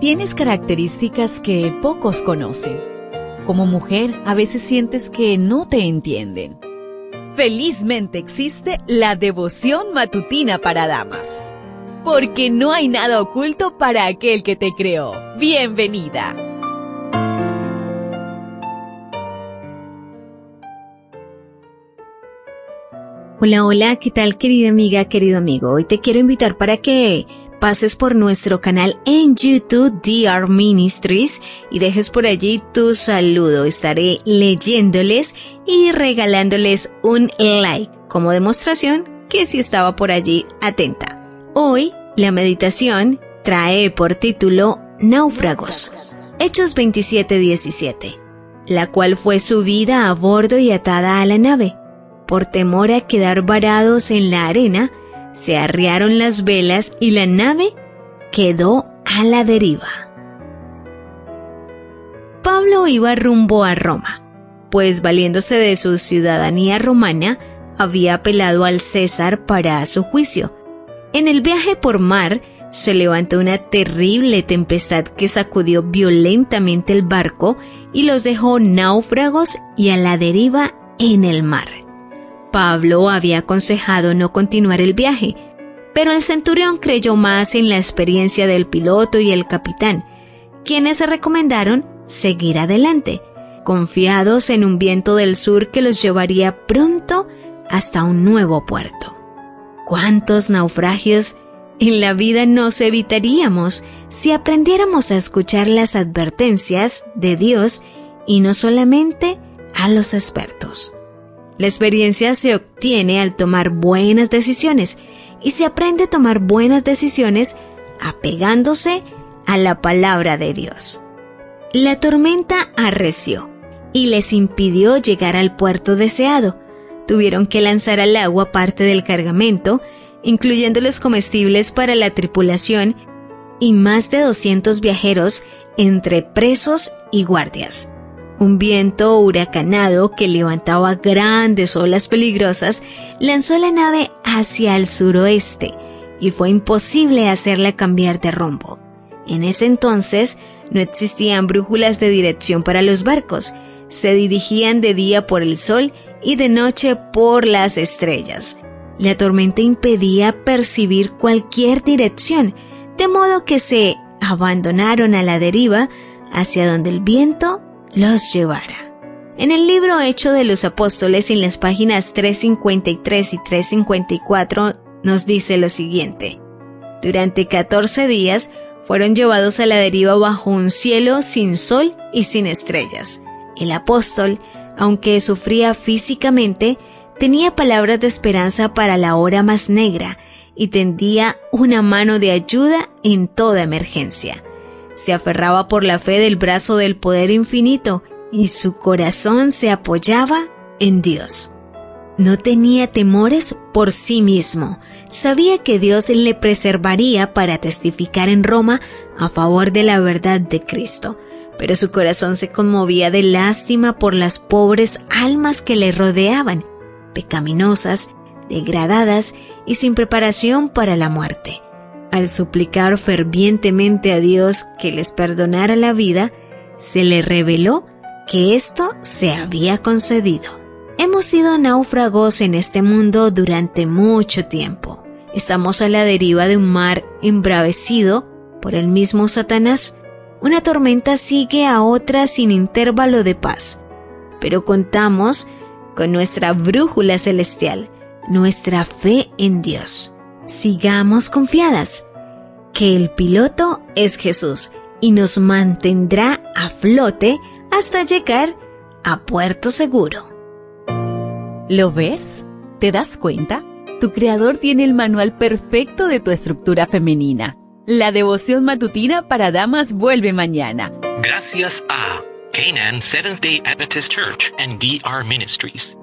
Tienes características que pocos conocen. Como mujer, a veces sientes que no te entienden. Felizmente existe la devoción matutina para damas. Porque no hay nada oculto para aquel que te creó. Bienvenida. Hola, hola, ¿qué tal querida amiga, querido amigo? Hoy te quiero invitar para que pases por nuestro canal en YouTube DR Ministries y dejes por allí tu saludo. Estaré leyéndoles y regalándoles un like como demostración que si estaba por allí atenta. Hoy la meditación trae por título Náufragos. Hechos 27:17, la cual fue subida a bordo y atada a la nave. Por temor a quedar varados en la arena, se arriaron las velas y la nave quedó a la deriva. Pablo iba rumbo a Roma, pues valiéndose de su ciudadanía romana, había apelado al César para su juicio. En el viaje por mar, se levantó una terrible tempestad que sacudió violentamente el barco y los dejó náufragos y a la deriva en el mar. Pablo había aconsejado no continuar el viaje, pero el centurión creyó más en la experiencia del piloto y el capitán, quienes se recomendaron seguir adelante, confiados en un viento del sur que los llevaría pronto hasta un nuevo puerto. ¿Cuántos naufragios en la vida nos evitaríamos si aprendiéramos a escuchar las advertencias de Dios y no solamente a los expertos? La experiencia se obtiene al tomar buenas decisiones y se aprende a tomar buenas decisiones apegándose a la palabra de Dios. La tormenta arreció y les impidió llegar al puerto deseado. Tuvieron que lanzar al agua parte del cargamento, incluyendo los comestibles para la tripulación y más de 200 viajeros entre presos y guardias. Un viento huracanado que levantaba grandes olas peligrosas lanzó la nave hacia el suroeste y fue imposible hacerla cambiar de rumbo. En ese entonces no existían brújulas de dirección para los barcos, se dirigían de día por el sol y de noche por las estrellas. La tormenta impedía percibir cualquier dirección, de modo que se abandonaron a la deriva hacia donde el viento los llevara. En el libro Hecho de los Apóstoles, en las páginas 353 y 354, nos dice lo siguiente. Durante 14 días fueron llevados a la deriva bajo un cielo sin sol y sin estrellas. El apóstol, aunque sufría físicamente, tenía palabras de esperanza para la hora más negra y tendía una mano de ayuda en toda emergencia se aferraba por la fe del brazo del poder infinito y su corazón se apoyaba en Dios. No tenía temores por sí mismo, sabía que Dios le preservaría para testificar en Roma a favor de la verdad de Cristo, pero su corazón se conmovía de lástima por las pobres almas que le rodeaban, pecaminosas, degradadas y sin preparación para la muerte. Al suplicar fervientemente a Dios que les perdonara la vida, se le reveló que esto se había concedido. Hemos sido náufragos en este mundo durante mucho tiempo. Estamos a la deriva de un mar embravecido por el mismo Satanás. Una tormenta sigue a otra sin intervalo de paz. Pero contamos con nuestra brújula celestial, nuestra fe en Dios sigamos confiadas, que el piloto es Jesús y nos mantendrá a flote hasta llegar a puerto seguro. ¿Lo ves? ¿Te das cuenta? Tu creador tiene el manual perfecto de tu estructura femenina. La devoción matutina para damas vuelve mañana. Gracias a Canaan Seventh Day Adventist Church and DR Ministries.